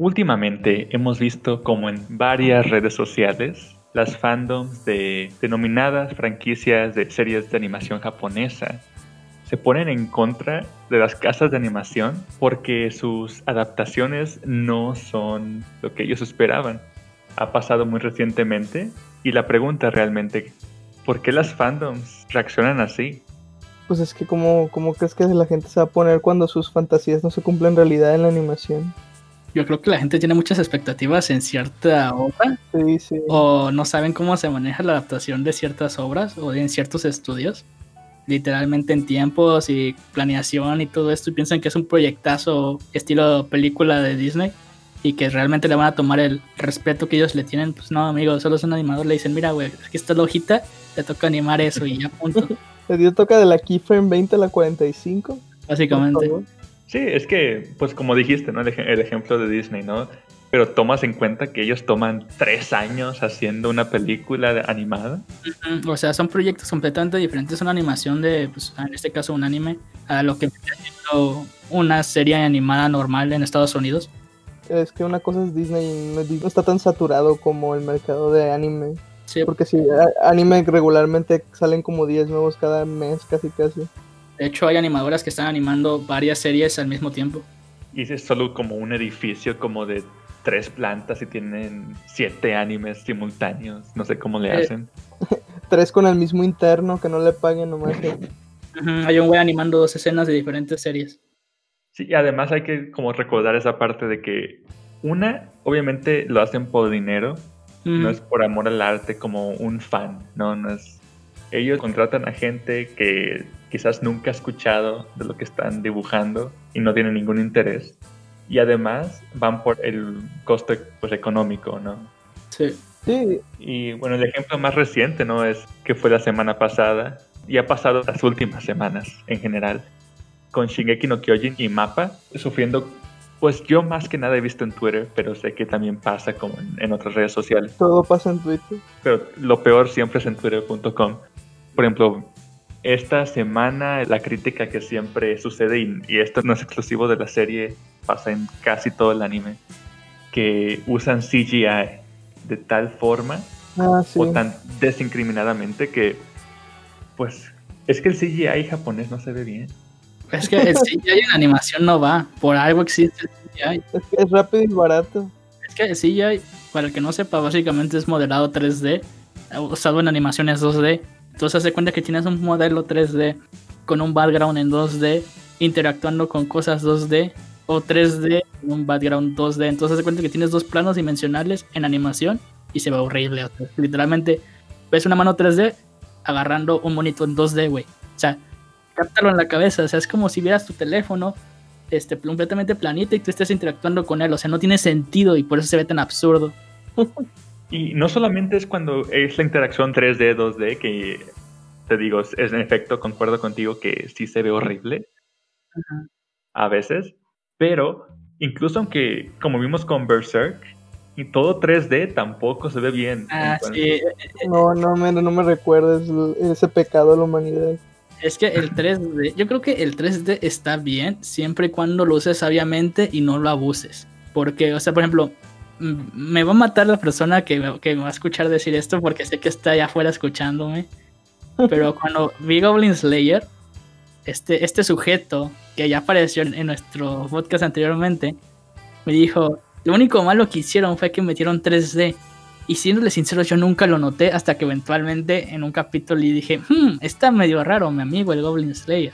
Últimamente hemos visto como en varias redes sociales las fandoms de denominadas franquicias de series de animación japonesa se ponen en contra de las casas de animación porque sus adaptaciones no son lo que ellos esperaban. Ha pasado muy recientemente y la pregunta realmente, ¿por qué las fandoms reaccionan así? Pues es que como, como crees que la gente se va a poner cuando sus fantasías no se cumplen en realidad en la animación. Yo creo que la gente tiene muchas expectativas en cierta obra. Sí, sí. O no saben cómo se maneja la adaptación de ciertas obras o en ciertos estudios. Literalmente en tiempos y planeación y todo esto. Y piensan que es un proyectazo estilo película de Disney. Y que realmente le van a tomar el respeto que ellos le tienen. Pues no, amigo, solo es un animador. Le dicen, mira, güey, aquí está la hojita. Te toca animar eso y ya punto. Le toca de la keyframe 20 a la 45. Básicamente. Sí, es que, pues como dijiste, ¿no? El, ejemplo de Disney, ¿no? Pero tomas en cuenta que ellos toman tres años haciendo una película animada. O sea, son proyectos completamente diferentes. Una animación de, pues, en este caso, un anime, a lo que haciendo una serie animada normal en Estados Unidos. Es que una cosa es Disney, no está tan saturado como el mercado de anime. Sí. Porque si anime regularmente salen como 10 nuevos cada mes, casi casi. De hecho, hay animadoras que están animando varias series al mismo tiempo. Y es solo como un edificio como de tres plantas y tienen siete animes simultáneos. No sé cómo le eh. hacen. tres con el mismo interno que no le paguen nomás. hay un güey animando dos escenas de diferentes series. Sí, y además hay que como recordar esa parte de que una, obviamente lo hacen por dinero, no es por amor al arte como un fan, no, no es ellos contratan a gente que quizás nunca ha escuchado de lo que están dibujando y no tienen ningún interés. Y además van por el costo pues, económico, ¿no? Sí. sí. Y bueno, el ejemplo más reciente, ¿no? Es que fue la semana pasada y ha pasado las últimas semanas en general con Shingeki no Kyojin y Mapa sufriendo pues yo más que nada he visto en Twitter, pero sé que también pasa como en, otras redes sociales. Todo pasa en Twitter. Pero lo peor siempre es en twitter.com por ejemplo, esta semana la crítica que siempre sucede, y, esto no es exclusivo de la serie, pasa en casi todo el anime, que usan CGI de tal forma ah, o tan desincriminadamente que, pues, es que el CGI japonés no se ve bien. Es que el CGI en animación no va, por algo existe el CGI. Es que es rápido y barato. Es que el CGI, para el que no sepa, básicamente es modelado 3D, usado en animaciones 2D entonces se cuenta que tienes un modelo 3D con un background en 2D, interactuando con cosas 2D, o 3D con un background 2D. Entonces se cuenta que tienes dos planos dimensionales en animación y se ve horrible. literalmente ves una mano 3D agarrando un monito en 2D, güey. O sea, cáptalo en la cabeza. O sea, es como si vieras tu teléfono este, completamente planito y tú estés interactuando con él. O sea, no tiene sentido y por eso se ve tan absurdo. Y no solamente es cuando es la interacción 3D, 2D, que te digo, es en efecto, concuerdo contigo que sí se ve horrible a veces, pero incluso aunque, como vimos con Berserk, y todo 3D tampoco se ve bien. Ah, sí. No, no me, no me recuerdes ese pecado de la humanidad. Es que el 3D, yo creo que el 3D está bien siempre y cuando lo uses sabiamente y no lo abuses. Porque, o sea, por ejemplo, me va a matar la persona que, que, me va a escuchar decir esto porque sé que está allá afuera escuchándome. Pero cuando vi Goblin Slayer, este, este sujeto que ya apareció en, nuestro podcast anteriormente, me dijo, lo único malo que hicieron fue que metieron 3D. Y siéndole sincero, yo nunca lo noté hasta que eventualmente en un capítulo le dije, hmm, está medio raro mi amigo el Goblin Slayer.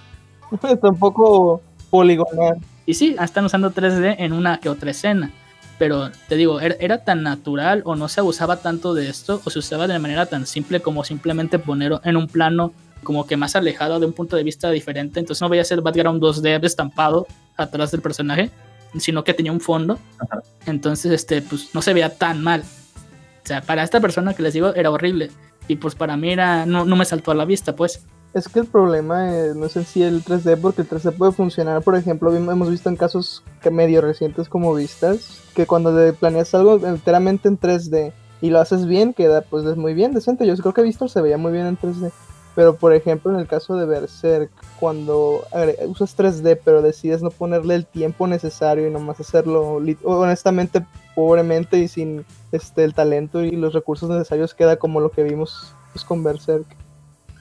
está un poco poligonal. Y sí, están usando 3D en una que otra escena pero te digo, era, tan natural o no se abusaba tanto de esto o se usaba de manera tan simple como simplemente poner en un plano como que más alejado de un punto de vista diferente, entonces no veía el background 2D estampado atrás del personaje, sino que tenía un fondo, entonces este pues no se veía tan mal. O sea, para esta persona que les digo era horrible. Y pues para mí era no, no me saltó a la vista, pues. Es que el problema eh, no es en sí el 3D, porque el 3D puede funcionar, por ejemplo, hemos visto en casos que medio recientes como vistas, que cuando planeas algo enteramente en 3D y lo haces bien, queda pues es muy bien, decente. Yo creo que visto se veía muy bien en 3D. Pero por ejemplo, en el caso de Berserk, cuando usas 3D pero decides no ponerle el tiempo necesario y nomás hacerlo honestamente, pobremente y sin este el talento y los recursos necesarios, queda como lo que vimos pues, con Berserk.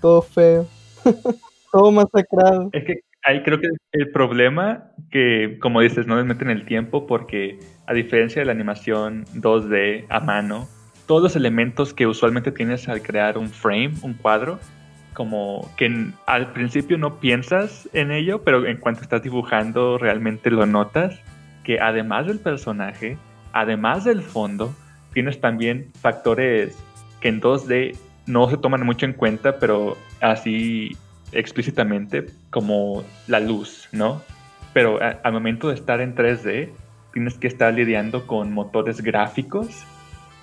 Todo feo. Todo masacrado. Es que ahí creo que el problema que, como dices, no les meten el tiempo porque a diferencia de la animación 2D a mano, todos los elementos que usualmente tienes al crear un frame, un cuadro, como que al principio no piensas en ello, pero en cuanto estás dibujando realmente lo notas, que además del personaje, además del fondo, tienes también factores que en 2D no se toman mucho en cuenta, pero así explícitamente, como la luz, ¿no? Pero al momento de estar en 3D, tienes que estar lidiando con motores gráficos.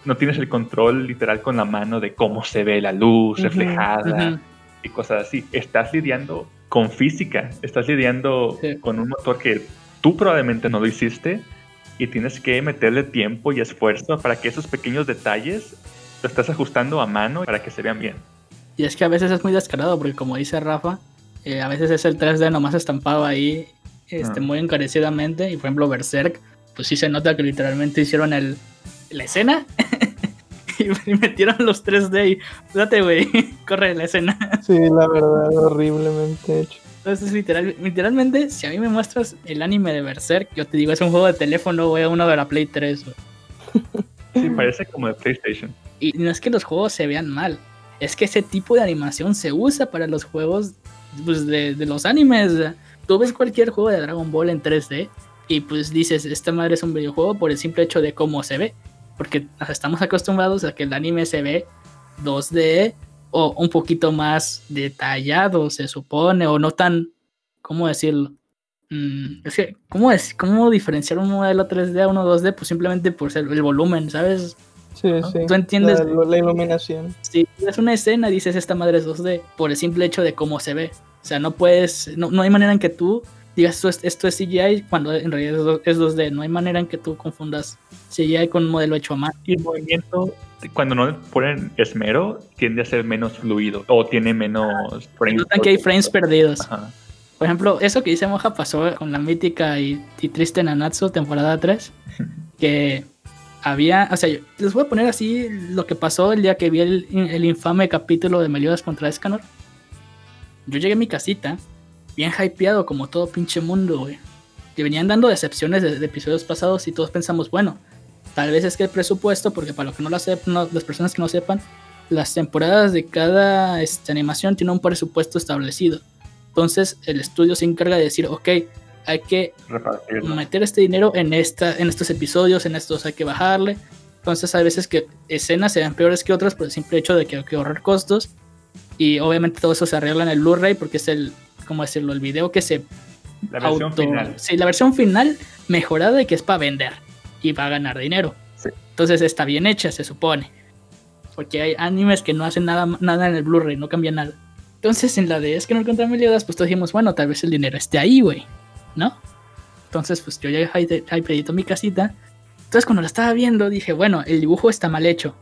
No tienes el control literal con la mano de cómo se ve la luz reflejada y cosas así. Estás lidiando con física, estás lidiando con un motor que tú probablemente no lo hiciste y tienes que meterle tiempo y esfuerzo para que esos pequeños detalles lo estás ajustando a mano para que se vean bien. Y es que a veces es muy descarado porque como dice Rafa, eh, a veces es el 3D nomás estampado ahí este, ah. muy encarecidamente y por ejemplo Berserk, pues sí se nota que literalmente hicieron el, la escena y metieron los 3D y date, güey, corre la escena. Sí, la verdad, horriblemente hecho. Entonces, literal, literalmente, si a mí me muestras el anime de Berserk, yo te digo, es un juego de teléfono, güey, uno de la Play 3, Sí, parece como de PlayStation. Y no es que los juegos se vean mal, es que ese tipo de animación se usa para los juegos pues, de, de los animes. Tú ves cualquier juego de Dragon Ball en 3D y pues dices, esta madre es un videojuego por el simple hecho de cómo se ve porque estamos acostumbrados a que el anime se ve 2D o un poquito más detallado, se supone, o no tan, ¿cómo decirlo? Mm, es que, ¿cómo, es, ¿cómo diferenciar un modelo 3D a uno 2D? Pues simplemente por el volumen, ¿sabes? Sí, sí. ¿Tú entiendes? La, iluminación. Si es una escena, dices esta madre es 2D, por el simple hecho de cómo se ve. O sea, no puedes, no, no hay manera en que tú digas esto es, esto es CGI cuando en realidad es 2D. No hay manera en que tú confundas CGI con un modelo hecho a mano. Y el movimiento, cuando no ponen esmero, tiende a ser menos fluido o tiene menos frames. Notan que hay frames perdidos. Por ejemplo, eso que dice Moja pasó con la mítica y, triste Nanatsu temporada 3, que había, o sea, les voy a poner así lo que pasó el día que vi el, el infame capítulo de Meliodas contra Escanor. Yo llegué a mi casita bien hypeado como todo pinche mundo, güey. Que venían dando decepciones de, episodios pasados y todos pensamos, bueno, tal vez es que el presupuesto, porque para lo que no lo sepan, las personas que no sepan, las temporadas de cada este, animación tienen un presupuesto establecido. Entonces el estudio se encarga de decir, ok, hay que meter este dinero en, esta, en estos episodios, en estos hay que bajarle. Entonces hay veces que escenas se ven peores que otras por el simple hecho de que hay que ahorrar costos. Y obviamente todo eso se arregla en el Blu-ray porque es el ¿cómo decirlo? El video que se... La versión final. Sí, la versión final mejorada y que es para vender y para ganar dinero. Entonces está bien hecha, se supone. Porque hay animes que no hacen nada, nada en el Blu-ray, no cambian nada. Entonces en la de es que no encontramos Meliodas, pues todos dijimos, bueno, tal vez el dinero esté ahí, güey. ¿No? Entonces, pues yo llegué ahí pedito mi casita. Entonces cuando la estaba viendo, dije, bueno, el dibujo está mal hecho.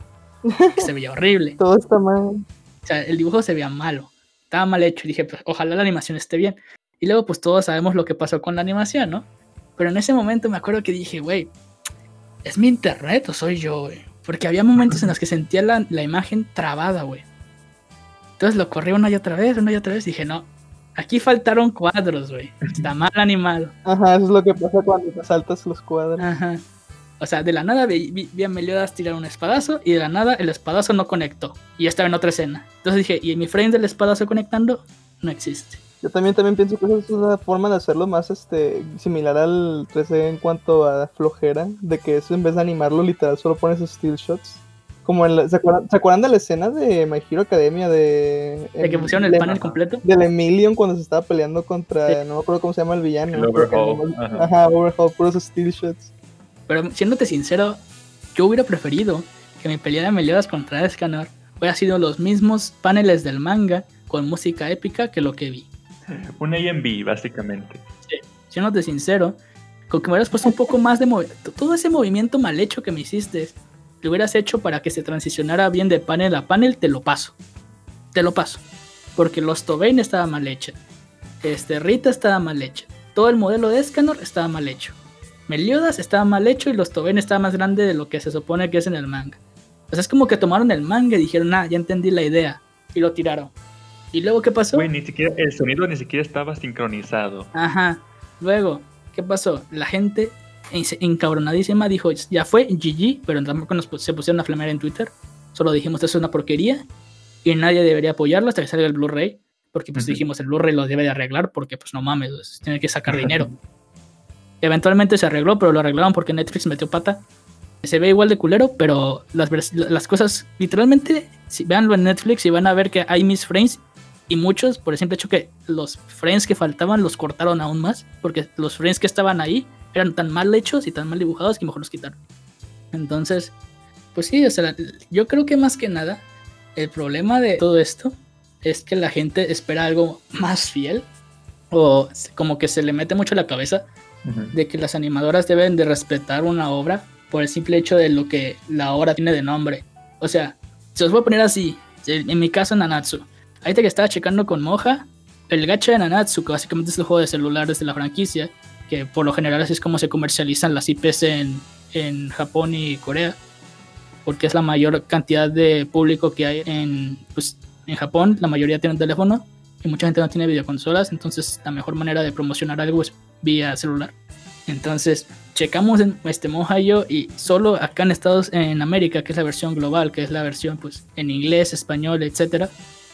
se veía horrible. Todo está mal. O sea, el dibujo se veía malo estaba mal hecho y dije, pues ojalá la animación esté bien. Y luego pues todos sabemos lo que pasó con la animación, ¿no? Pero en ese momento me acuerdo que dije, güey, ¿es mi internet o soy yo, güey? Porque había momentos en los que sentía la, la imagen trabada, güey. Entonces lo corrí una y otra vez, una y otra vez. Y dije, no, aquí faltaron cuadros, güey. Está mal animado. Ajá, eso es lo que pasa cuando te saltas los cuadros. Ajá. O sea, de la nada vi, a Meliodas tirar un espadazo y de la nada el espadazo no conectó. Y ya estaba en otra escena. Entonces dije, ¿y mi frame del espadazo conectando? No existe. Yo también, también pienso que esa es una forma de hacerlo más este similar al 3D en cuanto a flojera. De que eso en vez de animarlo literal solo pones still shots. Como en ¿se, acuerdan, de la escena de My Hero Academia de... ¿De que pusieron el panel completo? Del Emilion cuando se estaba peleando contra... No me acuerdo cómo se llama el villano. El Overhaul. Ajá, Overhaul, puros still shots. Pero siéndote sincero, yo hubiera preferido que mi pelea de Meliodas contra Escanor hubiera sido los mismos paneles del manga con música épica que lo que vi. Un AMV, básicamente. Sí, siéndote sincero, con que me hubieras puesto un poco más de movimiento. Todo ese movimiento mal hecho que me hiciste, lo hubieras hecho para que se transicionara bien de panel a panel, te lo paso. Te lo paso. Porque los Tobane estaba mal hecha. Este, Rita estaba mal hecha. Todo el modelo de Escanor estaba mal hecho. Meliodas estaba mal hecho y los Tobane estaba más grande de lo que se supone que es en el manga. O sea, es como que tomaron el manga y dijeron, ah, ya entendí la idea. Y lo tiraron. ¿Y luego qué pasó? Güey, ni siquiera, el sonido ni siquiera estaba sincronizado. Ajá. Luego, ¿qué pasó? La gente encabronadísima dijo, ya fue, GG, pero tampoco nos se pusieron a flamear en Twitter. Solo dijimos, es una porquería y nadie debería apoyarlo hasta que salga el Blu-ray. Porque pues dijimos, el Blu-ray lo debe de arreglar porque pues no mames, pues, tiene que sacar dinero. Eventualmente se arregló, pero lo arreglaron porque Netflix metió pata. Se ve igual de culero, pero las, las cosas, literalmente, si veanlo en Netflix y van a ver que hay mis frames y muchos, por el simple hecho que los frames que faltaban los cortaron aún más, porque los frames que estaban ahí eran tan mal hechos y tan mal dibujados que mejor los quitaron. Entonces, pues sí, o sea, yo creo que más que nada, el problema de todo esto es que la gente espera algo más fiel o como que se le mete mucho la cabeza de que las animadoras deben de respetar una obra por el simple hecho de lo que la obra tiene de nombre. O sea, se os voy a poner así, en mi caso Nanatsu. Ahorita que estaba checando con Moja, el gacha de Nanatsu, que básicamente es el juego de celulares de la franquicia, que por lo general así es como se comercializan las IPs en, en Japón y Corea, porque es la mayor cantidad de público que hay en, pues, en Japón, la mayoría tiene un teléfono y mucha gente no tiene videoconsolas, entonces la mejor manera de promocionar algo es vía celular. Entonces, checamos en este Moja y yo y solo acá en Estados en América, que es la versión global, que es la versión pues en inglés, español, etcétera,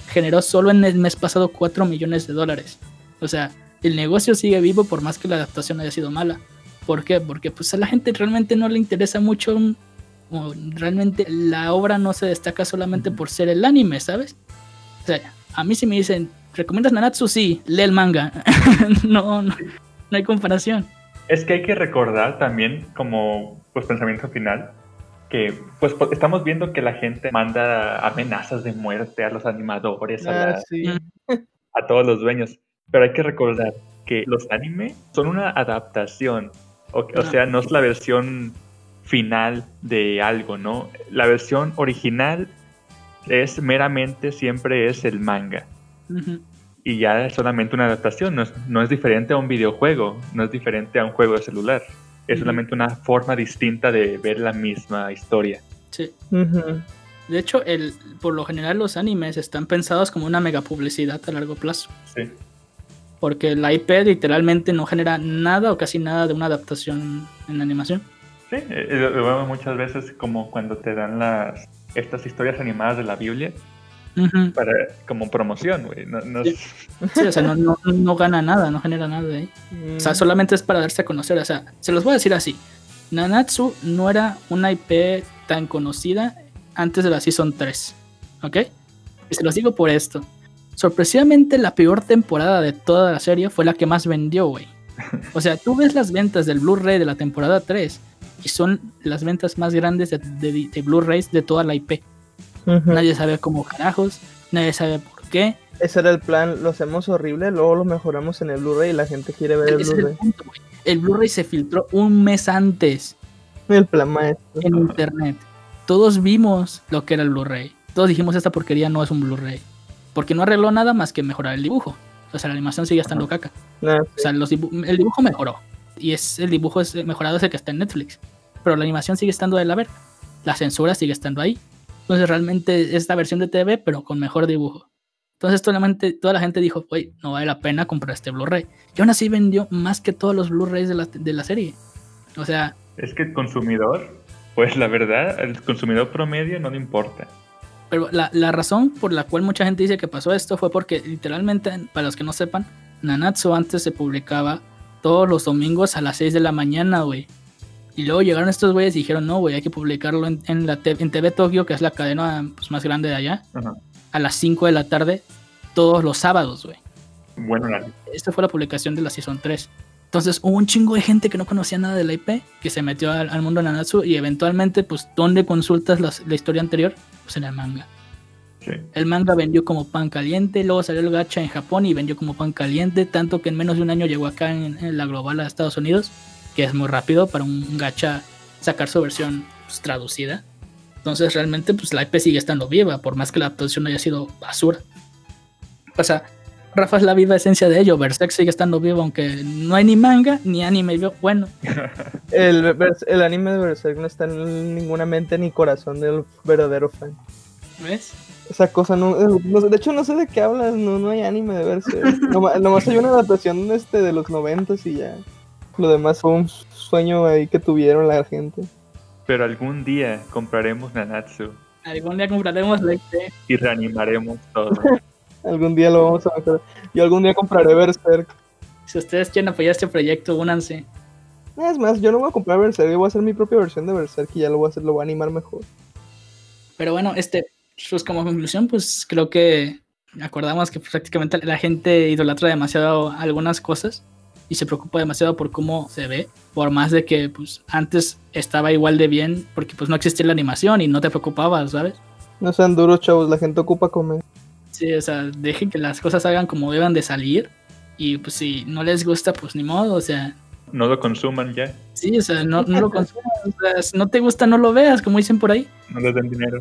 generó solo en el mes pasado 4 millones de dólares. O sea, el negocio sigue vivo por más que la adaptación haya sido mala. ¿Por qué? Porque pues a la gente realmente no le interesa mucho o realmente la obra no se destaca solamente por ser el anime, ¿sabes? O sea, a mí si me dicen, ¿recomiendas Nanatsu? Sí, lee el manga. no, no, no hay comparación. Es que hay que recordar también como pues pensamiento final que pues estamos viendo que la gente manda amenazas de muerte a los animadores, a, Ah, sí. a todos los dueños, pero hay que recordar que los anime son una adaptación, o, o sea, no es la versión final de algo, ¿no? La versión original es meramente siempre es el manga y ya es solamente una adaptación, no es, no es diferente a un videojuego, no es diferente a un juego de celular, es solamente una forma distinta de ver la misma historia. Sí. De hecho, el, por lo general los animes están pensados como una mega publicidad a largo plazo. Sí. Porque la IP literalmente no genera nada o casi nada de una adaptación en animación. Sí, eh, lo lo vemos muchas veces como cuando te dan las estas historias animadas de la Biblia para como promoción, güey. No, no es- Sí, o sea, no, no, no gana nada, no genera nada de ahí. O sea, Mm. solamente es para darse a conocer. O sea, se los voy a decir así. Nanatsu no era una IP tan conocida antes de la Season 3. ¿Ok? Y se los digo por esto. Sorpresivamente, la peor temporada de toda la serie fue la que más vendió, güey. O sea, tú ves las ventas del Blu-ray de la temporada 3 y son las ventas más grandes de, de- de Blu-rays de toda la IP. Nadie sabe cómo carajos, nadie sabe por qué. Ese era el plan, lo hacemos horrible, luego lo mejoramos en el Blu-ray y la gente quiere ver el Blu-ray. El Blu-ray se filtró un mes antes. El plan maestro. en internet. Todos vimos lo que era el Blu-ray. Todos dijimos esta porquería no es un Blu-ray. Porque no arregló nada más que mejorar el dibujo. O sea, la animación sigue estando caca. Nah, O sea, los dibu- el dibujo mejoró. Y es el dibujo es mejorado es el que está en Netflix. Pero la animación sigue estando de la verga. La censura sigue estando ahí. Entonces realmente es la versión de TV, pero con mejor dibujo. Entonces toda la gente, toda la gente dijo, güey, no vale la pena comprar este Blu-ray. Y aún así vendió más que todos los Blu-rays de la, de la serie. O sea, es que el consumidor, pues la verdad, el consumidor promedio no le importa. Pero la, la razón por la cual mucha gente dice que pasó esto fue porque literalmente, para los que no sepan, Nanatsu antes se publicaba todos los domingos a las 6 de la mañana, güey. Y luego llegaron estos güeyes y dijeron, no, güey, hay que publicarlo en, en la te- en TV Tokyo, que es la cadena pues, más grande de allá, a las 5 de la tarde, todos los sábados, güey. Bueno, la- Esta fue la publicación de la Season 3. Entonces hubo un chingo de gente que no conocía nada de la IP, que se metió al, al mundo de Nanatsu y eventualmente, pues, ¿dónde consultas las- la historia anterior? Pues en el manga. sí. El manga vendió como pan caliente, luego salió el gacha en Japón y vendió como pan caliente, tanto que en menos de un año llegó acá en, en la global a Estados Unidos, que es muy rápido para un gacha sacar su versión pues, traducida. Entonces realmente pues la IP sigue estando viva, por más que la adaptación haya sido basura. O sea, Rafa es la viva esencia de ello. Berserk sigue estando vivo, aunque no hay ni manga ni anime bueno. El, anime de Berserk no está en ninguna mente ni corazón del verdadero fan. ¿Ves? Esa cosa no, eh, no de hecho no sé de qué hablas, no, no hay anime de Berserk. Noma- nomás hay una adaptación este de los noventas y ya. Lo demás fue un sueño ahí que tuvieron la gente. Pero algún día compraremos Nanatsu Algún día compraremos Lecte. y reanimaremos todo. Algún día lo vamos a mejorar. Yo algún día compraré Berserk. Si ustedes quieren apoyar este proyecto, únanse. Es más, yo no voy a comprar Berserk, yo voy a hacer mi propia versión de Berserk y ya lo voy a hacer, lo voy a animar mejor. Pero bueno, este, pues como conclusión, pues creo que acordamos que prácticamente la gente idolatra demasiado algunas cosas y se preocupa demasiado por cómo se ve, por más de que pues antes estaba igual de bien porque pues no existía la animación y no te preocupabas, ¿sabes? No sean duros, chavos, la gente ocupa comer. Sí, o sea, dejen que las cosas hagan como deban de salir y pues si no les gusta, pues ni modo, o sea, No lo consuman ya, sí, o sea, no, no lo consumas, o sea, si no te gusta, no lo veas, como dicen por ahí. no les den dinero.